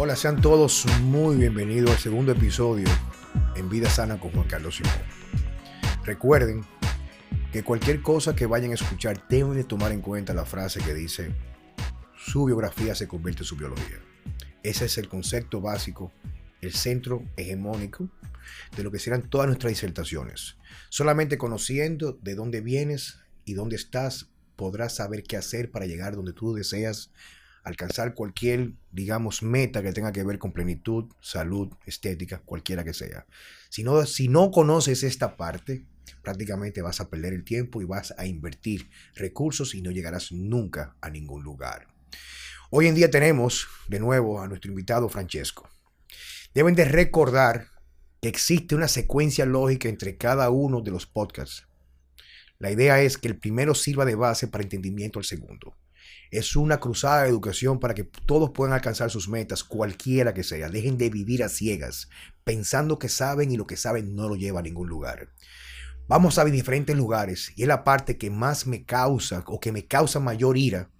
Hola, sean todos muy bienvenidos al segundo episodio en Vida Sana con Juan Carlos Simón. Recuerden que cualquier cosa que vayan a escuchar deben de tomar en cuenta la frase que dice su biografía se convierte en su biología. Ese es el concepto básico, el centro hegemónico de lo que serán todas nuestras disertaciones. Solamente conociendo de dónde vienes y dónde estás, podrás saber qué hacer para llegar donde tú deseas alcanzar cualquier, digamos, meta que tenga que ver con plenitud, salud, estética, cualquiera que sea. Si no, si no conoces esta parte, prácticamente vas a perder el tiempo y vas a invertir recursos y no llegarás nunca a ningún lugar. Hoy en día tenemos de nuevo a nuestro invitado Francesco. Deben de recordar que existe una secuencia lógica entre cada uno de los podcasts. La idea es que el primero sirva de base para entendimiento al segundo. Es una cruzada de educación para que todos puedan alcanzar sus metas, cualquiera que sea. Dejen de vivir a ciegas, pensando que saben y lo que saben no lo lleva a ningún lugar. Vamos a diferentes lugares y es la parte que más me causa o que me causa mayor ira,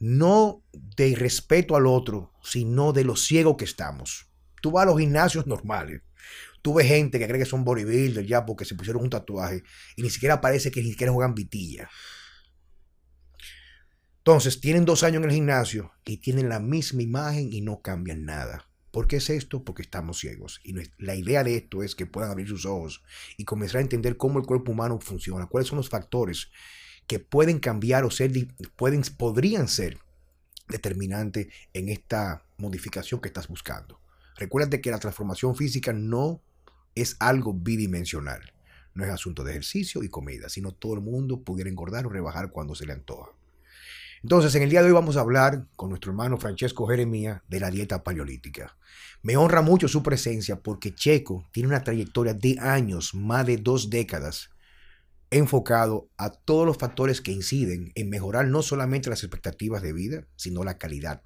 no de respeto al otro, sino de lo ciego que estamos. Tú vas a los gimnasios normales, tú ves gente que cree que son bodybuilders ya porque se pusieron un tatuaje y ni siquiera parece que ni siquiera juegan vitilla. Entonces, tienen dos años en el gimnasio y tienen la misma imagen y no cambian nada. ¿Por qué es esto? Porque estamos ciegos. Y la idea de esto es que puedan abrir sus ojos y comenzar a entender cómo el cuerpo humano funciona, cuáles son los factores que pueden cambiar o ser, pueden, podrían ser determinantes en esta modificación que estás buscando. Recuérdate que la transformación física no es algo bidimensional. No es asunto de ejercicio y comida, sino todo el mundo pudiera engordar o rebajar cuando se le antoja. Entonces, en el día de hoy vamos a hablar con nuestro hermano Francesco Jeremía de la dieta paleolítica. Me honra mucho su presencia porque Checo tiene una trayectoria de años, más de dos décadas, enfocado a todos los factores que inciden en mejorar no solamente las expectativas de vida, sino la calidad.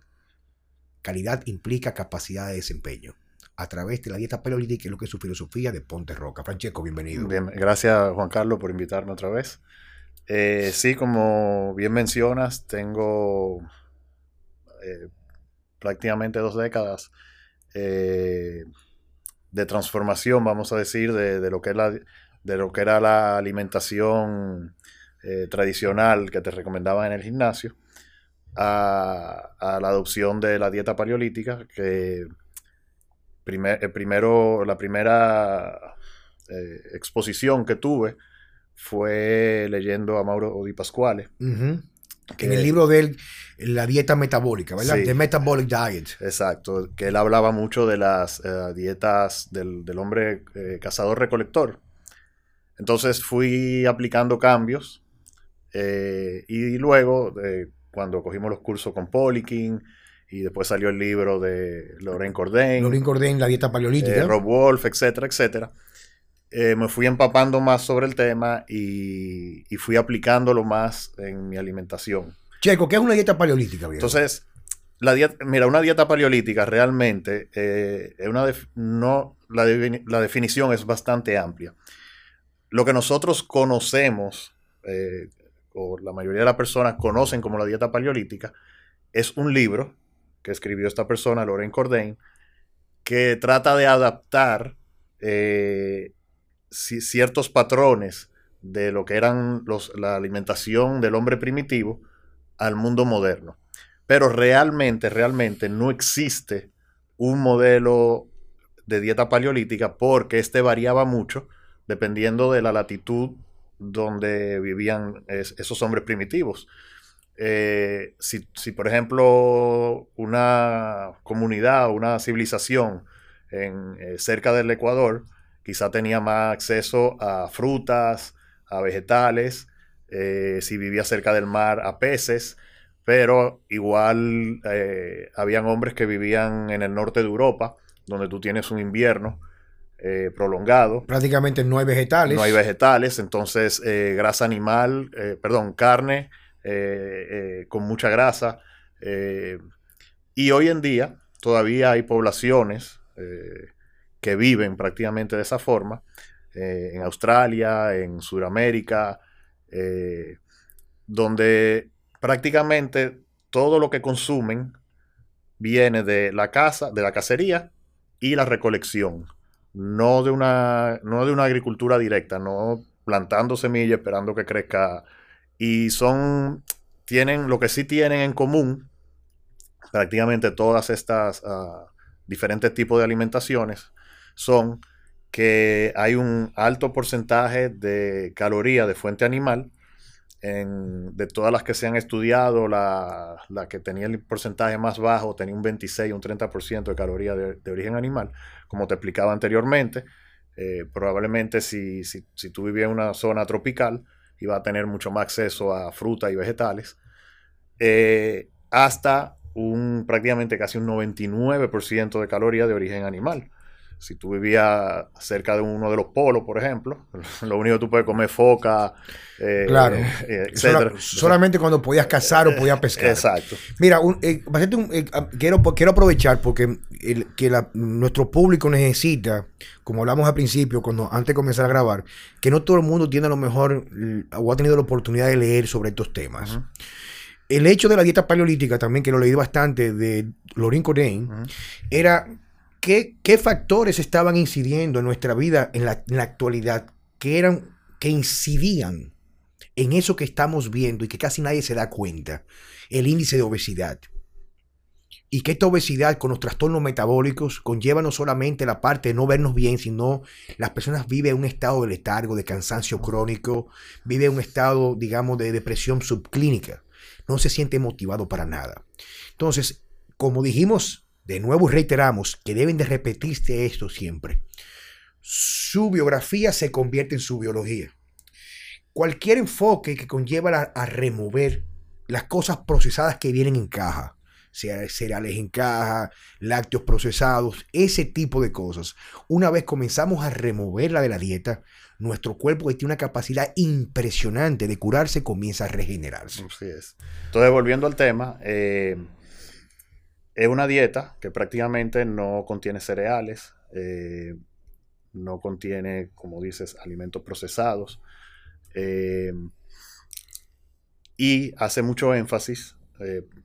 Calidad implica capacidad de desempeño a través de la dieta paleolítica, lo que es su filosofía de Ponte Roca. Francesco, bienvenido. Bien, gracias Juan Carlos por invitarme otra vez. Eh, sí, como bien mencionas, tengo eh, prácticamente dos décadas eh, de transformación, vamos a decir, de, lo que la, de lo que era la alimentación tradicional que te recomendaba en el gimnasio a, la adopción de la dieta paleolítica, que primero, la primera exposición que tuve fue leyendo a Mauro Di Pasquale. en el libro de él, La dieta metabólica, ¿verdad? The Metabolic Diet. Exacto, que él hablaba mucho de las eh, dietas del, hombre eh, cazador-recolector. Entonces fui aplicando cambios eh, y luego, cuando cogimos los cursos con Polikin, y después salió el libro de Lorraine Cordain. Lorraine Cordain, La dieta paleolítica. Rob Wolf, etcétera, etcétera eh, me fui empapando más sobre el tema y, fui aplicándolo más en mi alimentación. Checo, ¿qué es una dieta paleolítica? Entonces, la dieta, mira, una dieta paleolítica realmente eh, es una no, la, definición es bastante amplia. Lo que nosotros conocemos, eh, o la mayoría de las personas conocen como la dieta paleolítica, es un libro que escribió esta persona, Loren Cordain, que trata de adaptar ciertos patrones de lo que eran los, la alimentación del hombre primitivo al mundo moderno. Pero realmente, realmente no existe un modelo de dieta paleolítica porque este variaba mucho dependiendo de la latitud donde vivían esos hombres primitivos. Eh, si, por ejemplo, una comunidad, una civilización en, eh, cerca del Ecuador quizá tenía más acceso a frutas, a vegetales, eh, si vivía cerca del mar, a peces, pero igual eh, habían hombres que vivían en el norte de Europa, donde tú tienes un invierno eh, prolongado. Prácticamente no hay vegetales. No hay vegetales, entonces grasa animal, perdón, carne con mucha grasa. y hoy en día todavía hay poblaciones que viven prácticamente de esa forma, eh, en Australia, en Sudamérica, eh, donde prácticamente todo lo que consumen viene de la caza, de la cacería y la recolección, no de una, no de una agricultura directa, no plantando semillas esperando que crezca. Y son, tienen, lo que sí tienen en común, prácticamente todas estas ah, diferentes tipos de alimentaciones, son que hay un alto porcentaje de calorías de fuente animal. de todas las que se han estudiado, la, que tenía el porcentaje más bajo tenía un 26, un 30% de calorías de, origen animal, como te explicaba anteriormente. Eh, probablemente si, si, si, tú vivías en una zona tropical, iba a tener mucho más acceso a fruta y vegetales, eh, hasta un prácticamente casi un 99% de calorías de origen animal. Si tú vivías cerca de uno de los polos, por ejemplo, lo único que tú puedes comer foca, eh, claro. Eh, solamente cuando podías cazar o podías pescar. Exacto. Mira, eh, quiero, quiero aprovechar porque que nuestro público necesita, como hablamos al principio, cuando antes de comenzar a grabar, que no todo el mundo tiene a lo mejor o ha tenido la oportunidad de leer sobre estos temas. El hecho de la dieta paleolítica, también que lo leí bastante, de Lorin Cordain, era qué, qué, factores estaban incidiendo en nuestra vida en la, actualidad que, eran, que incidían en eso que estamos viendo y que casi nadie se da cuenta, el índice de obesidad. Y que esta obesidad con los trastornos metabólicos conlleva no solamente la parte de no vernos bien, sino las personas viven un estado de letargo, de cansancio crónico, viven un estado, digamos, de depresión subclínica no se siente motivado para nada. Entonces, como dijimos de nuevo reiteramos que deben de repetirse esto siempre. Su biografía se convierte en su biología. Cualquier enfoque que conlleva a, remover las cosas procesadas que vienen en caja, sea cereales en caja, lácteos procesados, ese tipo de cosas. Una vez comenzamos a removerla de la dieta, nuestro cuerpo que tiene una capacidad impresionante de curarse comienza a regenerarse. Entonces, volviendo al tema, eh, es una dieta que prácticamente no contiene cereales, eh, no contiene, como dices, alimentos procesados. Eh, y hace mucho énfasis,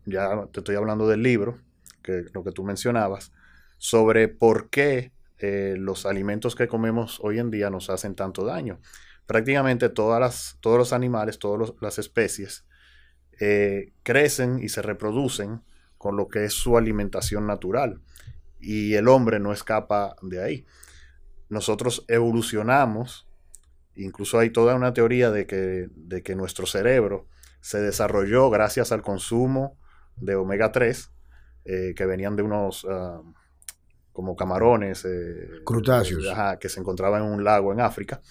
ya te estoy hablando del libro, que lo que tú mencionabas, sobre por qué eh, los alimentos que comemos hoy en día nos hacen tanto daño. Prácticamente todas las, todos los animales, todas las especies eh, crecen y se reproducen con lo que es su alimentación natural. Y el hombre no escapa de ahí. Nosotros evolucionamos, incluso hay toda una teoría de que, de que nuestro cerebro se desarrolló gracias al consumo de omega 3, eh, que venían de unos... Ah, como camarones. Eh, Crutáceos. que se encontraban en un lago en África.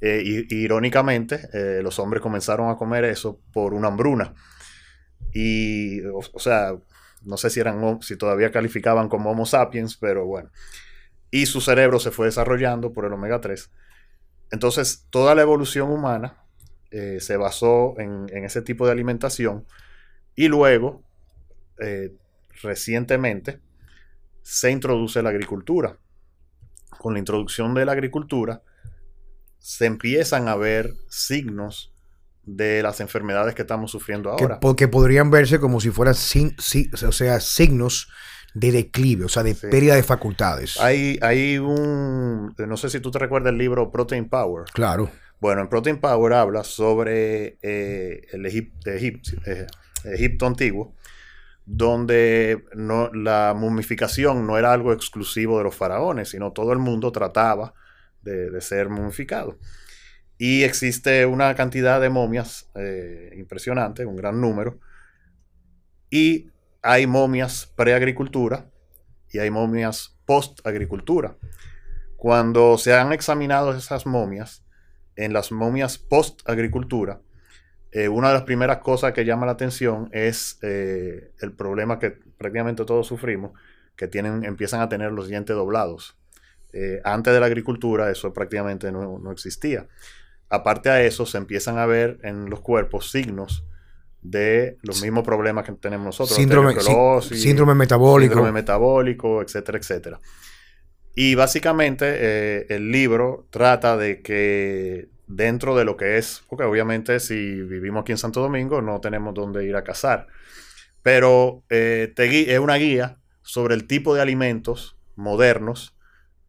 Eh, y, irónicamente, eh, los hombres comenzaron a comer eso por una hambruna. Y, o, sea, no sé si eran, si todavía calificaban como Homo sapiens, pero bueno. Y su cerebro se fue desarrollando por el omega 3. Entonces, toda la evolución humana se basó en, en, ese tipo de alimentación. Y luego, recientemente, se introduce la agricultura. Con la introducción de la agricultura, se empiezan a ver signos de las enfermedades que estamos sufriendo ahora. porque podrían verse como si fueran o sea, signos de declive, o sea, de pérdida de facultades. Hay, hay un, no sé si tú te recuerdas el libro Protein Power. Claro. Bueno, en Protein Power habla sobre eh, el eh, Egipto antiguo donde no, la mumificación no era algo exclusivo de los faraones, sino todo el mundo trataba de, ser mumificado. Y existe una cantidad de momias eh, impresionante, un gran número. Y hay momias pre-agricultura y hay momias post-agricultura. Cuando se han examinado esas momias, en las momias post-agricultura, eh, una de las primeras cosas que llama la atención es eh, el problema que prácticamente todos sufrimos, que tienen, empiezan a tener los dientes doblados. Antes de la agricultura eso prácticamente no, existía. Aparte a eso, se empiezan a ver en los cuerpos signos de los mismos problemas que tenemos nosotros. Síndrome, síndrome metabólico. Síndrome metabólico, etcétera, etcétera. Y básicamente el libro trata de que dentro de lo que es, porque obviamente si vivimos aquí en Santo Domingo no tenemos dónde ir a cazar, pero eh, te es una guía sobre el tipo de alimentos modernos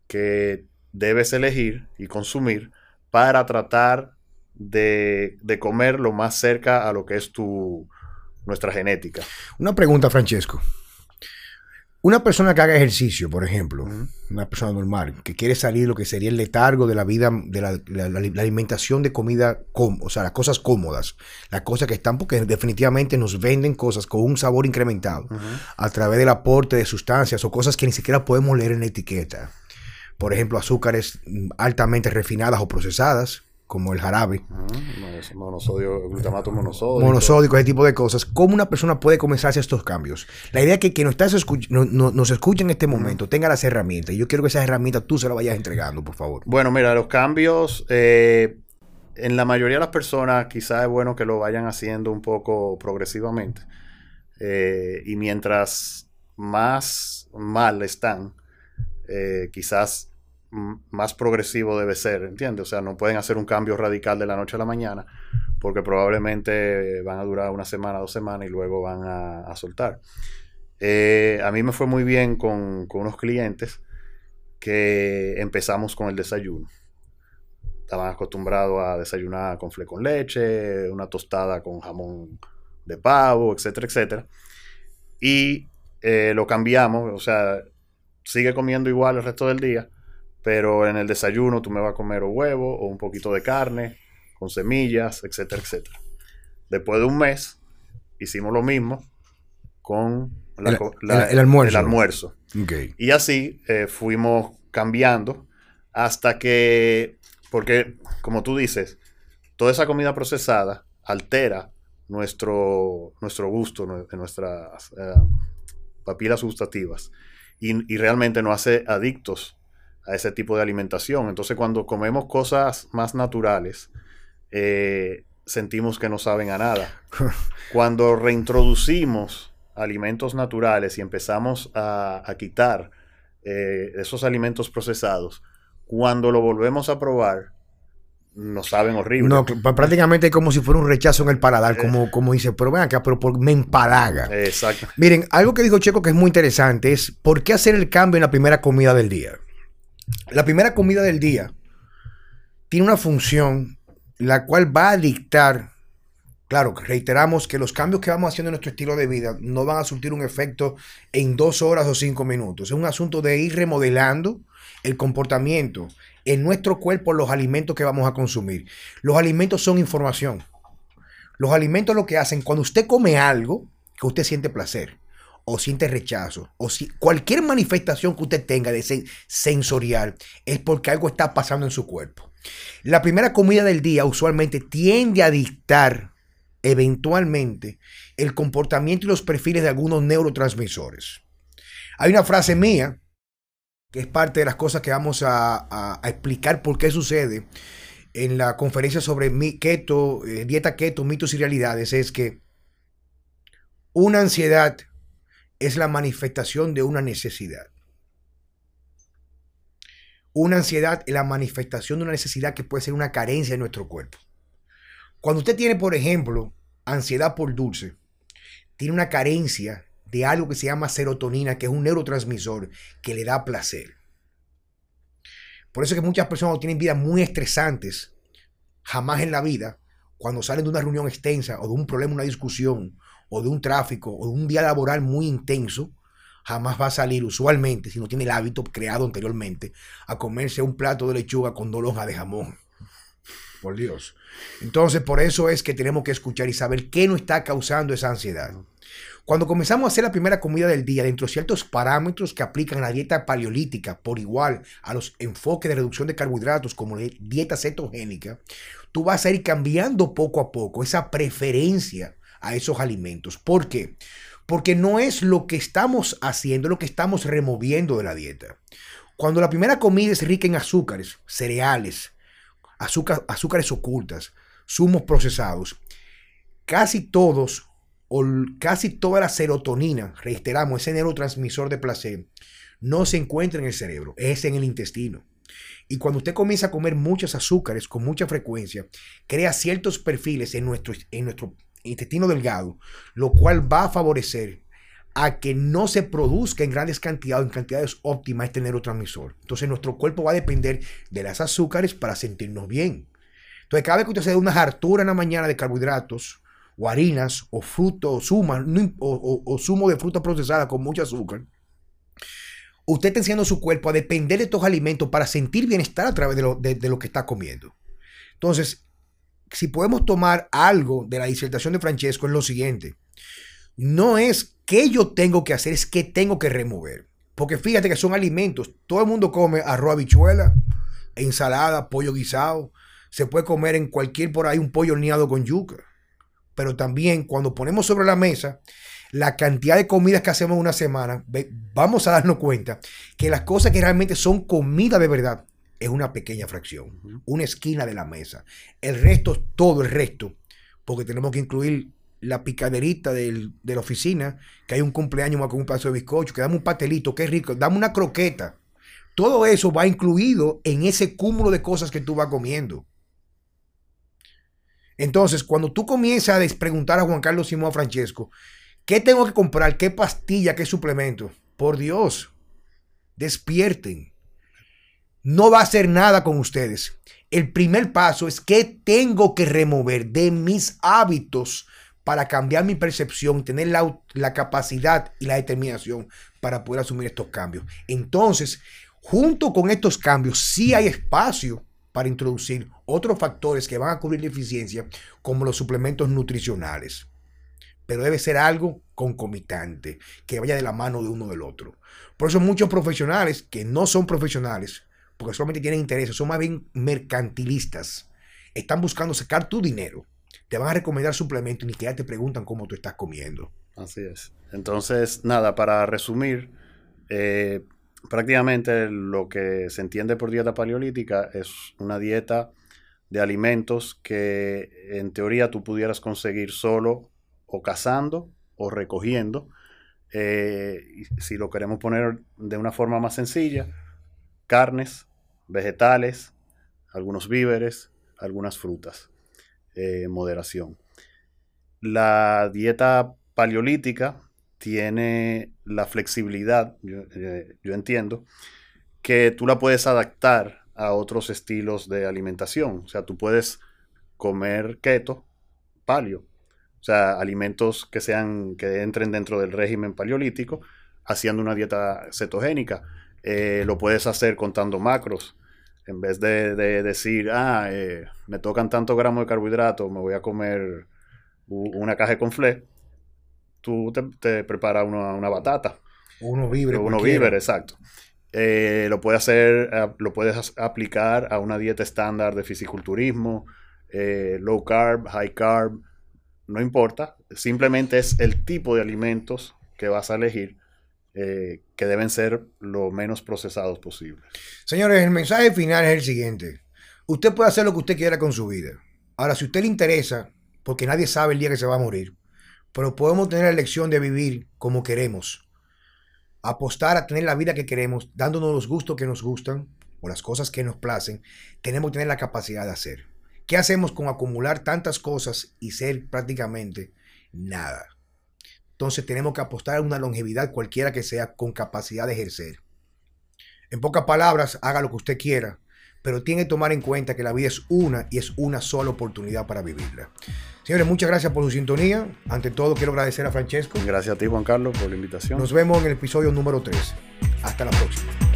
que debes elegir y consumir para tratar de, de comer lo más cerca a lo que es tu, nuestra genética. Una pregunta, Francesco. Una persona que haga ejercicio, por ejemplo, una persona normal, que quiere salir de lo que sería el letargo de la vida, de la, la- la- la alimentación de comida, com- o sea, las cosas cómodas, las cosas que están, porque definitivamente nos venden cosas con un sabor incrementado a través del aporte de sustancias o cosas que ni siquiera podemos leer en la etiqueta. Por ejemplo, azúcares mm, altamente refinadas o procesadas, como el jarabe, Ujú. Monosodio, glutamato monosódico. monosódico, ese tipo de cosas. ¿Cómo una persona puede comenzar a hacer estos cambios? La idea es que quien nos, estás no- no- nos escucha en este momento tenga las herramientas. Y yo quiero que esas herramientas tú se las vayas entregando, por favor. Bueno, mira, los cambios eh, en la mayoría de las personas quizás es bueno que lo vayan haciendo un poco progresivamente. Eh, y mientras más mal están, eh, quizás más progresivo debe ser, ¿entiendes? O sea, no pueden hacer un cambio radical de la noche a la mañana porque probablemente van a durar una semana, dos semanas y luego van a, soltar. Eh, a mí me fue muy bien con, con unos clientes que empezamos con el desayuno. Estaban acostumbrados a desayunar con fle con leche, una tostada con jamón de pavo, etcétera, etcétera. Y eh, lo cambiamos, o sea, sigue comiendo igual el resto del día, pero en el desayuno tú me vas a comer o huevo o un poquito de carne con semillas, etcétera, etcétera. Después de un mes, hicimos lo mismo con la El- almuerzo. el almuerzo. Y así eh, fuimos cambiando hasta que, porque como tú dices, toda esa comida procesada altera nuestro, nuestro gusto, nue- nuestras eh, papilas gustativas y, y realmente nos hace adictos a ese tipo de alimentación. Entonces cuando comemos cosas más naturales, eh, sentimos que no saben a nada. Cuando reintroducimos alimentos naturales y empezamos a, a quitar eh, esos alimentos procesados, cuando lo volvemos a probar, nos saben horrible. No, pr- prácticamente como si fuera un rechazo en el paladar, Eh. como, como dice, pero ven acá, pero por- me empalaga. Exacto. Miren, algo que dijo Checo que es muy interesante es por qué hacer el cambio en la primera comida del día. La primera comida del día tiene una función la cual va a dictar, claro, reiteramos que los cambios que vamos haciendo en nuestro estilo de vida no van a surtir un efecto en dos horas o cinco minutos. Es un asunto de ir remodelando el comportamiento en nuestro cuerpo, los alimentos que vamos a consumir. Los alimentos son información. Los alimentos lo que hacen, cuando usted come algo, que usted siente placer, o siente rechazo, o si cualquier manifestación que usted tenga de sen- sensorial, es porque algo está pasando en su cuerpo. La primera comida del día usualmente tiende a dictar eventualmente el comportamiento y los perfiles de algunos neurotransmisores. Hay una frase mía que es parte de las cosas que vamos a, explicar por qué sucede en la conferencia sobre keto, eh, dieta keto, mitos y realidades, es que una ansiedad es la manifestación de una necesidad. Una ansiedad es la manifestación de una necesidad que puede ser una carencia en nuestro cuerpo. Cuando usted tiene, por ejemplo, ansiedad por dulce, tiene una carencia de algo que se llama serotonina, que es un neurotransmisor que le da placer. Por eso es que muchas personas tienen vidas muy estresantes, jamás en la vida, cuando salen de una reunión extensa o de un problema, una discusión, o de un tráfico, o de un día laboral muy intenso, jamás va a salir usualmente, si no tiene el hábito creado anteriormente, a comerse un plato de lechuga con dos lonjas de jamón. Por Dios. Entonces, por eso es que tenemos que escuchar y saber qué nos está causando esa ansiedad. Cuando comenzamos a hacer la primera comida del día, dentro de ciertos parámetros que aplican a la dieta paleolítica, por igual a los enfoques de reducción de carbohidratos como la dieta cetogénica, tú vas a ir cambiando poco a poco esa preferencia a esos alimentos. ¿Por qué? Porque no es lo que estamos haciendo, lo que estamos removiendo de la dieta. Cuando la primera comida es rica en azúcares, cereales, azúcar- azúcares ocultas, zumos procesados, casi todos o casi toda la serotonina, reiteramos, ese neurotransmisor de placer, no se encuentra en el cerebro, es en el intestino. Y cuando usted comienza a comer muchos azúcares con mucha frecuencia, crea ciertos perfiles en nuestro, en nuestro intestino delgado, lo cual va a favorecer a que no se produzca en grandes cantidades, en cantidades óptimas este neurotransmisor. Entonces nuestro cuerpo va a depender de las azúcares para sentirnos bien. Entonces cada vez que usted se da una hartura en la mañana de carbohidratos, o harinas, o frutos, o, o, o, zumo de fruta procesada con mucho azúcar, usted está enseñando su cuerpo a depender de estos alimentos para sentir bienestar a través de lo, de lo que está comiendo. Entonces, si podemos tomar algo de la disertación de Francesco es lo siguiente. No es qué yo tengo que hacer, es qué tengo que remover. Porque fíjate que son alimentos. Todo el mundo come arroz, habichuela, ensalada, pollo guisado. Se puede comer en cualquier por ahí un pollo horneado con yuca. Pero también cuando ponemos sobre la mesa la cantidad de comidas que hacemos en una semana, vamos a darnos cuenta que las cosas que realmente son comida de verdad es una pequeña fracción, una esquina de la mesa. El resto, todo el resto, porque tenemos que incluir la picaderita de la oficina, que hay un cumpleaños más con un pedazo de bizcocho, que dame un pastelito, que rico, dame una croqueta. Todo eso va incluido en ese cúmulo de cosas que tú vas comiendo. Entonces, cuando tú comienzas a preguntar a Juan Carlos Simón Francesco, ¿qué tengo que comprar? ¿Qué pastilla? ¿Qué suplemento? Por Dios, despierten no va a hacer nada con ustedes. El primer paso es que tengo que remover de mis hábitos para cambiar mi percepción, tener la, capacidad y la determinación para poder asumir estos cambios. Entonces, junto con estos cambios, sí hay espacio para introducir otros factores que van a cubrir la eficiencia, como los suplementos nutricionales. Pero debe ser algo concomitante, que vaya de la mano de uno del otro. Por eso muchos profesionales que no son profesionales porque solamente tienen intereses, son más bien mercantilistas. Están buscando sacar tu dinero. Te van a recomendar suplementos y ni siquiera te preguntan cómo tú estás comiendo. Así es. Entonces, nada, para resumir, eh, prácticamente lo que se entiende por dieta paleolítica es una dieta de alimentos que en teoría tú pudieras conseguir solo o cazando o recogiendo. Eh, si lo queremos poner de una forma más sencilla, carnes, vegetales, algunos víveres, algunas frutas. Eh, moderación. La dieta paleolítica tiene la flexibilidad, eh, yo, entiendo, que tú la puedes adaptar a otros estilos de alimentación. O sea, tú puedes comer keto, paleo, o sea, alimentos que sean, que entren dentro del régimen paleolítico, haciendo una dieta cetogénica. Eh, lo puedes hacer contando macros. En vez de, decir, ah, eh, me tocan tantos gramos de carbohidratos, me voy a comer una caja de conflé, tú te, preparas una, batata. Uno vive. Uno vive, exacto. Eh, lo puedes hacer, eh, lo puedes aplicar a una dieta estándar de fisiculturismo, low carb, high carb, no importa. Simplemente es el tipo de alimentos que vas a elegir eh, que deben ser lo menos procesados posible. Señores, el mensaje final es el siguiente. Usted puede hacer lo que usted quiera con su vida. Ahora, si a usted le interesa, porque nadie sabe el día que se va a morir, pero podemos tener la elección de vivir como queremos, apostar a tener la vida que queremos, dándonos los gustos que nos gustan o las cosas que nos placen, tenemos que tener la capacidad de hacer. ¿Qué hacemos con acumular tantas cosas y ser prácticamente nada? Entonces tenemos que apostar a una longevidad cualquiera que sea con capacidad de ejercer. En pocas palabras, haga lo que usted quiera, pero tiene que tomar en cuenta que la vida es una y es una sola oportunidad para vivirla. Señores, muchas gracias por su sintonía. Ante todo, quiero agradecer a Francesco. Gracias a ti, Juan Carlos, por la invitación. Nos vemos en el episodio número 3. Hasta la próxima.